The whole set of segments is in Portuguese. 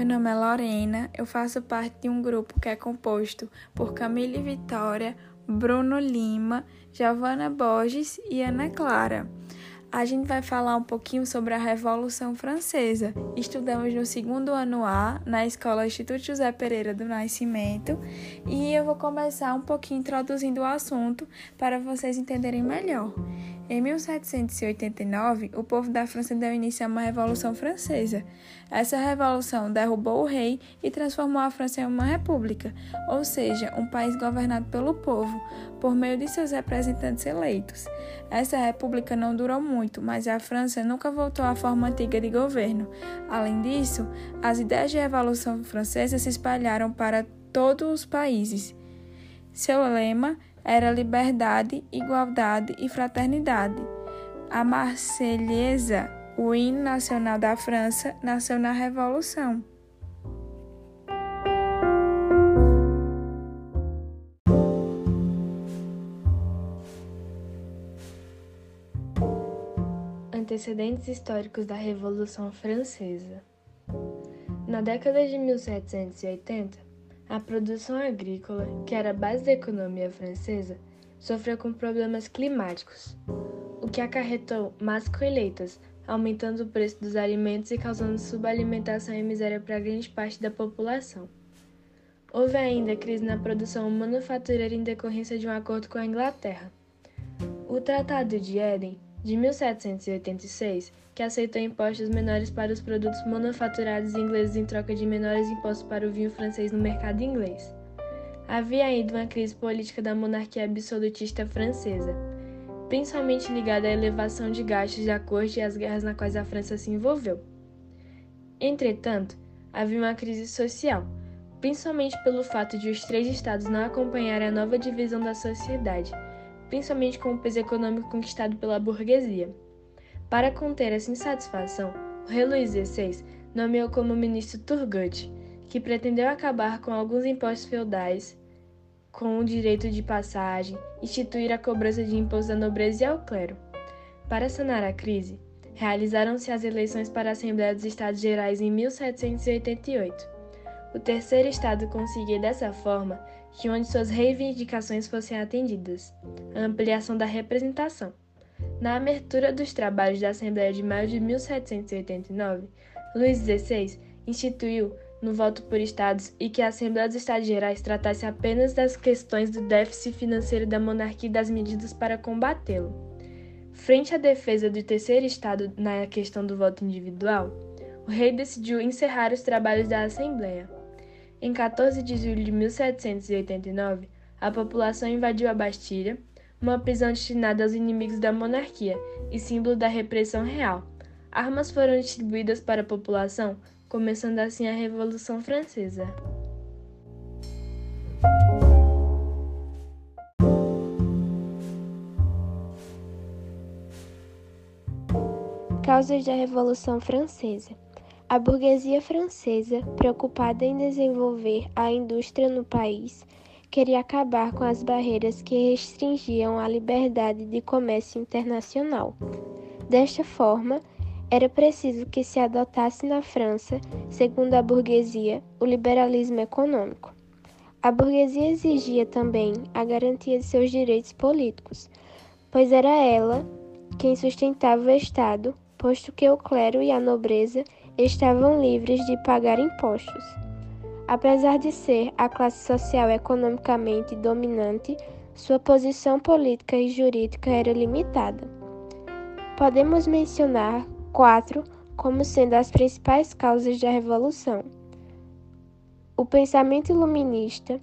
Meu nome é Lorena, eu faço parte de um grupo que é composto por Camille Vitória, Bruno Lima, Giovana Borges e Ana Clara. A gente vai falar um pouquinho sobre a Revolução Francesa. Estudamos no segundo ano A, na Escola Instituto José Pereira do Nascimento, e eu vou começar um pouquinho introduzindo o assunto para vocês entenderem melhor. Em 1789, o povo da França deu início a uma Revolução Francesa. Essa revolução derrubou o rei e transformou a França em uma república, ou seja, um país governado pelo povo, por meio de seus representantes eleitos. Essa república não durou muito, mas a França nunca voltou à forma antiga de governo. Além disso, as ideias de Revolução Francesa se espalharam para todos os países. Seu lema era liberdade, igualdade e fraternidade. A Marselhesa, o hino nacional da França, nasceu na Revolução. Antecedentes históricos da Revolução Francesa. Na década de 1780, a produção agrícola, que era a base da economia francesa, sofreu com problemas climáticos, o que acarretou más colheitas, aumentando o preço dos alimentos e causando subalimentação e miséria para grande parte da população. Houve ainda crise na produção manufatureira em decorrência de um acordo com a Inglaterra. O Tratado de Éden, de 1786, que aceitou impostos menores para os produtos manufaturados ingleses em troca de menores impostos para o vinho francês no mercado inglês. Havia ainda uma crise política da monarquia absolutista francesa, principalmente ligada à elevação de gastos da corte e às guerras nas quais a França se envolveu. Entretanto, havia uma crise social, principalmente pelo fato de os três estados não acompanharem a nova divisão da sociedade, principalmente com o peso econômico conquistado pela burguesia. Para conter essa insatisfação, o rei Luís XVI nomeou como ministro Turgot, que pretendeu acabar com alguns impostos feudais, com o direito de passagem, instituir a cobrança de impostos à nobreza e ao clero. Para sanar a crise, realizaram-se as eleições para a Assembleia dos Estados Gerais em 1788. O terceiro estado conseguia dessa forma que onde suas reivindicações fossem atendidas, a ampliação da representação. Na abertura dos trabalhos da Assembleia de maio de 1789, Luís XVI instituiu no voto por estados e que a Assembleia dos Estados Gerais tratasse apenas das questões do déficit financeiro da monarquia e das medidas para combatê-lo. Frente à defesa do terceiro estado na questão do voto individual, o rei decidiu encerrar os trabalhos da Assembleia. Em 14 de julho de 1789, a população invadiu a Bastilha uma prisão destinada aos inimigos da monarquia e símbolo da repressão real. Armas foram distribuídas para a população, começando assim a Revolução Francesa. Causas da Revolução Francesa. A burguesia francesa, preocupada em desenvolver a indústria no país, queria acabar com as barreiras que restringiam a liberdade de comércio internacional. Desta forma, era preciso que se adotasse na França, segundo a burguesia, o liberalismo econômico. A burguesia exigia também a garantia de seus direitos políticos, pois era ela quem sustentava o Estado, posto que o clero e a nobreza estavam livres de pagar impostos. Apesar de ser a classe social economicamente dominante, sua posição política e jurídica era limitada. Podemos mencionar quatro como sendo as principais causas da Revolução: o pensamento iluminista,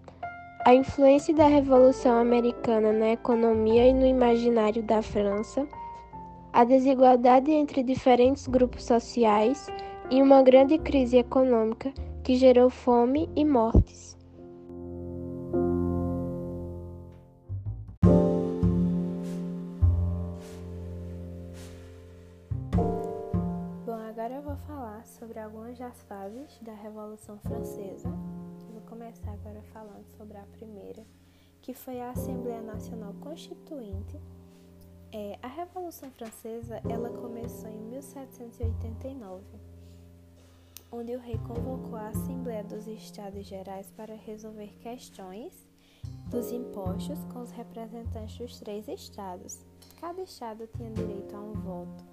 a influência da Revolução Americana na economia e no imaginário da França, a desigualdade entre diferentes grupos sociais e uma grande crise econômica que gerou fome e mortes. Bom, agora eu vou falar sobre algumas das fases da Revolução Francesa. Vou começar agora falando sobre a primeira, que foi a Assembleia Nacional Constituinte. É, a Revolução Francesa ela começou em 1789 onde o rei convocou a Assembleia dos Estados Gerais para resolver questões dos impostos com os representantes dos três estados. Cada estado tinha direito a um voto.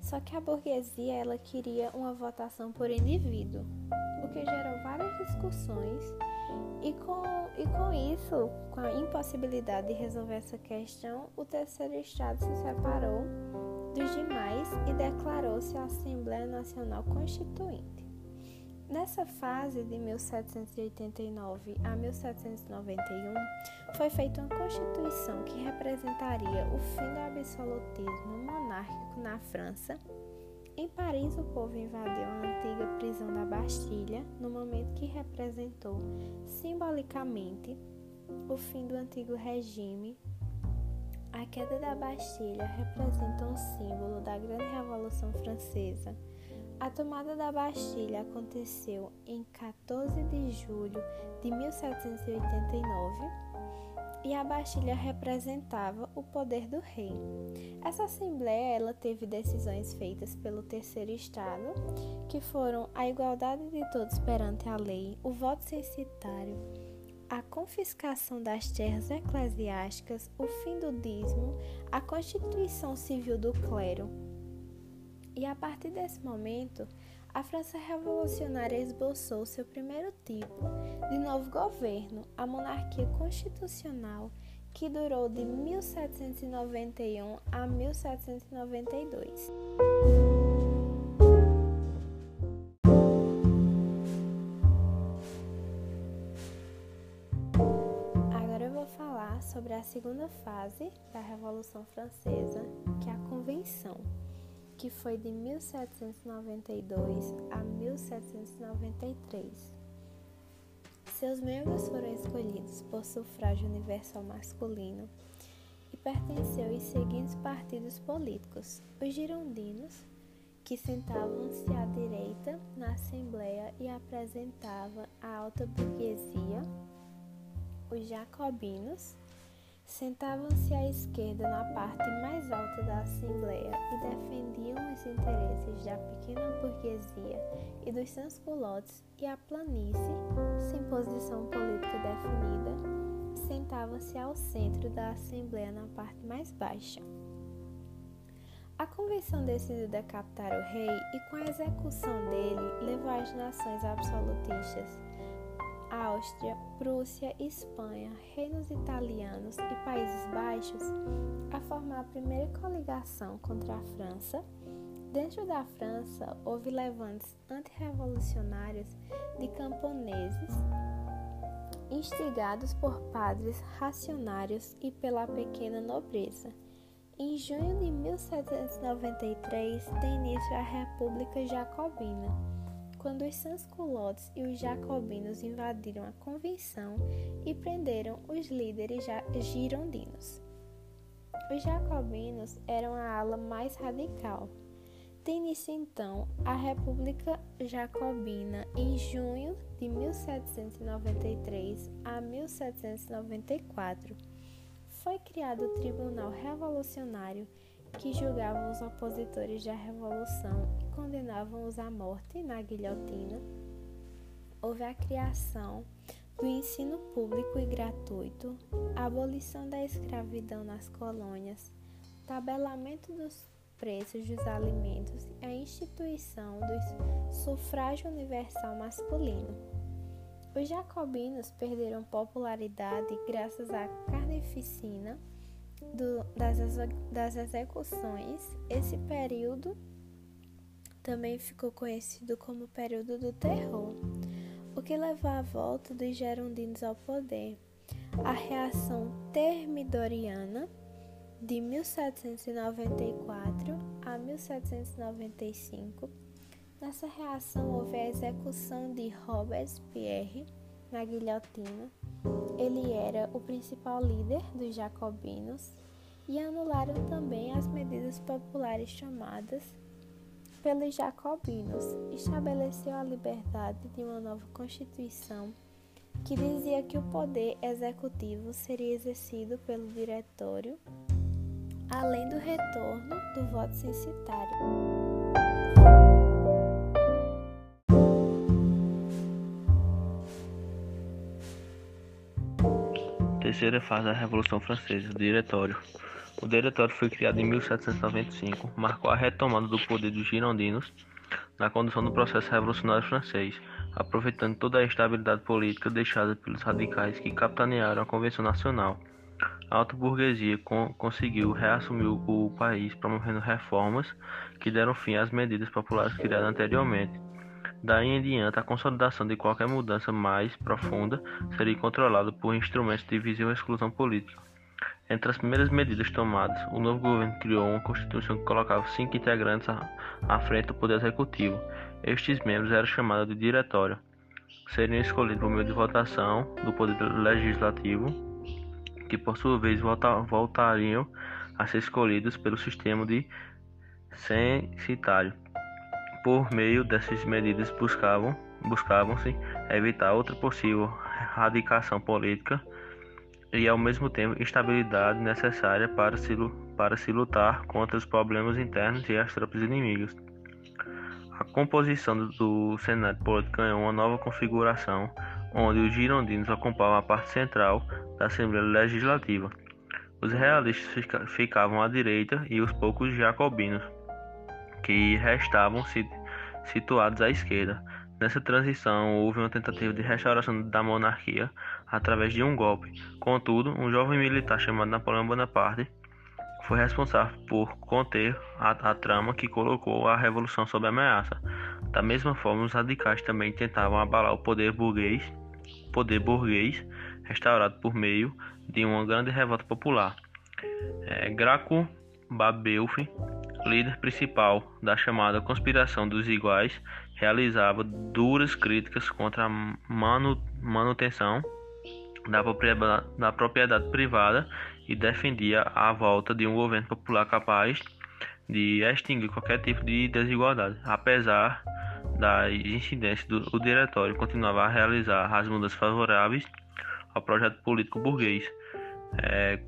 Só que a burguesia ela queria uma votação por indivíduo, o que gerou várias discussões e com, e com isso, com a impossibilidade de resolver essa questão, o terceiro estado se separou dos demais e declarou-se a Assembleia Nacional Constituinte. Nessa fase de 1789 a 1791, foi feita uma constituição que representaria o fim do absolutismo monárquico na França. Em Paris, o povo invadiu a antiga prisão da Bastilha, no momento que representou simbolicamente o fim do antigo regime. A queda da Bastilha representa um símbolo da Grande Revolução Francesa a tomada da Bastilha aconteceu em 14 de julho de 1789 e a Bastilha representava o poder do rei. Essa assembleia ela teve decisões feitas pelo terceiro estado, que foram a igualdade de todos perante a lei, o voto censitário, a confiscação das terras eclesiásticas, o fim do dízimo, a constituição civil do clero, e a partir desse momento, a França revolucionária esboçou seu primeiro tipo de novo governo, a monarquia constitucional, que durou de 1791 a 1792. Agora eu vou falar sobre a segunda fase da Revolução Francesa, que é a Convenção que foi de 1792 a 1793. Seus membros foram escolhidos por sufrágio universal masculino e pertenceu aos seguintes partidos políticos: os girondinos, que sentavam-se à direita na Assembleia e apresentava a alta burguesia, os jacobinos, Sentavam-se à esquerda na parte mais alta da Assembleia e defendiam os interesses da pequena burguesia e dos sans-culottes e a planície, sem posição política definida, sentava-se ao centro da Assembleia na parte mais baixa. A convenção decidiu decapitar o rei e, com a execução dele, levou as nações absolutistas Áustria, Prússia, Espanha, reinos italianos e Países Baixos a formar a primeira coligação contra a França. Dentro da França, houve levantes antirrevolucionários de camponeses instigados por padres racionários e pela pequena nobreza. Em junho de 1793, tem início a República Jacobina quando os sans-culottes e os jacobinos invadiram a convenção e prenderam os líderes girondinos. Os jacobinos eram a ala mais radical. Tem início então a República Jacobina em junho de 1793 a 1794. Foi criado o Tribunal Revolucionário que julgavam os opositores da Revolução e condenavam-os à morte na guilhotina. Houve a criação do ensino público e gratuito, a abolição da escravidão nas colônias, tabelamento dos preços dos alimentos e a instituição do sufrágio universal masculino. Os jacobinos perderam popularidade graças à carneficina do, das, das execuções, esse período também ficou conhecido como período do terror, o que levou à volta dos gerondinos ao poder. A reação termidoriana de 1794 a 1795. Nessa reação houve a execução de Robespierre na guilhotina ele era o principal líder dos jacobinos e anularam também as medidas populares chamadas pelos jacobinos. Estabeleceu a liberdade de uma nova constituição que dizia que o poder executivo seria exercido pelo diretório, além do retorno do voto censitário. Terceira fase da Revolução Francesa, o Diretório. O Diretório foi criado em 1795, marcou a retomada do poder dos girondinos na condução do processo revolucionário francês, aproveitando toda a estabilidade política deixada pelos radicais que capitanearam a Convenção Nacional. A alta burguesia con conseguiu reassumir o país promovendo reformas que deram fim às medidas populares criadas anteriormente. Daí em diante, a consolidação de qualquer mudança mais profunda seria controlada por instrumentos de visão e exclusão política. Entre as primeiras medidas tomadas, o novo governo criou uma constituição que colocava cinco integrantes à frente do poder executivo. Estes membros eram chamados de diretório. Seriam escolhidos por meio de votação do poder legislativo que por sua vez voltariam a ser escolhidos pelo sistema de censitário. Por meio dessas medidas buscavam buscavam-se evitar outra possível radicação política e ao mesmo tempo estabilidade necessária para se, para se lutar contra os problemas internos e as tropas inimigas. A composição do, do Senado político ganhou uma nova configuração, onde os girondinos ocupavam a parte central da Assembleia Legislativa. Os realistas ficavam à direita e os poucos jacobinos, que restavam situados à esquerda. Nessa transição, houve uma tentativa de restauração da monarquia através de um golpe. Contudo, um jovem militar chamado Napoleão Bonaparte foi responsável por conter a, a trama que colocou a revolução sob ameaça. Da mesma forma, os radicais também tentavam abalar o poder burguês, poder burguês restaurado por meio de uma grande revolta popular. É, Graco Babeuf, líder principal da chamada Conspiração dos Iguais, realizava duras críticas contra a manu manutenção da propriedade, da propriedade privada e defendia a volta de um governo popular capaz de extinguir qualquer tipo de desigualdade. Apesar das incidências o diretório continuava a realizar as mudanças favoráveis ao projeto político burguês, é,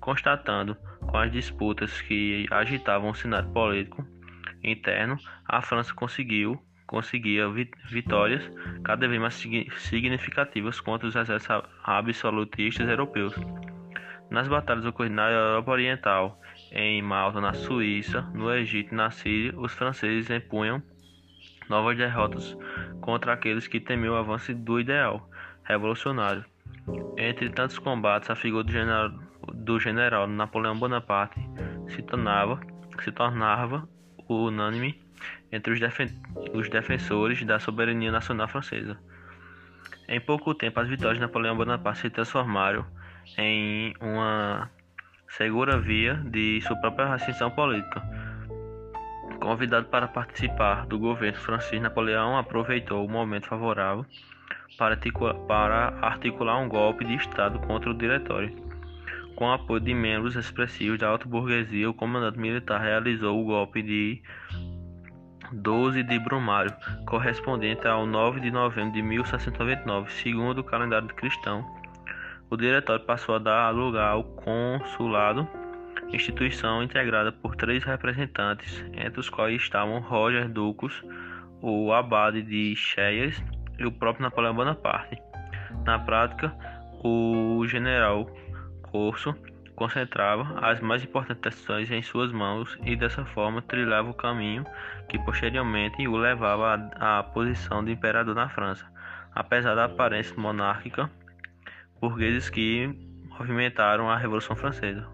constatando com as disputas que agitavam o cenário político interno, a França conseguiu conseguia vitórias cada vez mais significativas contra os exércitos absolutistas europeus. Nas batalhas ocorridas na Europa Oriental, em Malta, na Suíça, no Egito e na Síria, os franceses empunham novas derrotas contra aqueles que temiam o avanço do ideal revolucionário. Entre tantos combates, a figura do general, do general Napoleão Bonaparte se tornava, se tornava unânime entre os, defen os defensores da soberania nacional francesa. Em pouco tempo, as vitórias de Napoleão Bonaparte se transformaram em uma segura via de sua própria ascensão política. Convidado para participar do governo francês, Napoleão aproveitou o momento favorável para articular, um golpe de Estado contra o Diretório. Com apoio de membros expressivos da alta burguesia, o comandante militar realizou o golpe de 12 de Brumário, correspondente ao 9 de novembro de 1699, segundo o calendário cristão. O diretório passou a dar lugar ao consulado, instituição integrada por três representantes, entre os quais estavam Roger Ducos, o abade de Cheias e o próprio Napoleão Bonaparte. Na prática, o general Corso concentrava as mais importantes decisões em suas mãos e dessa forma trilhava o caminho que posteriormente o levava à, posição de imperador na França. Apesar da aparência monárquica, burgueses que movimentaram a Revolução Francesa.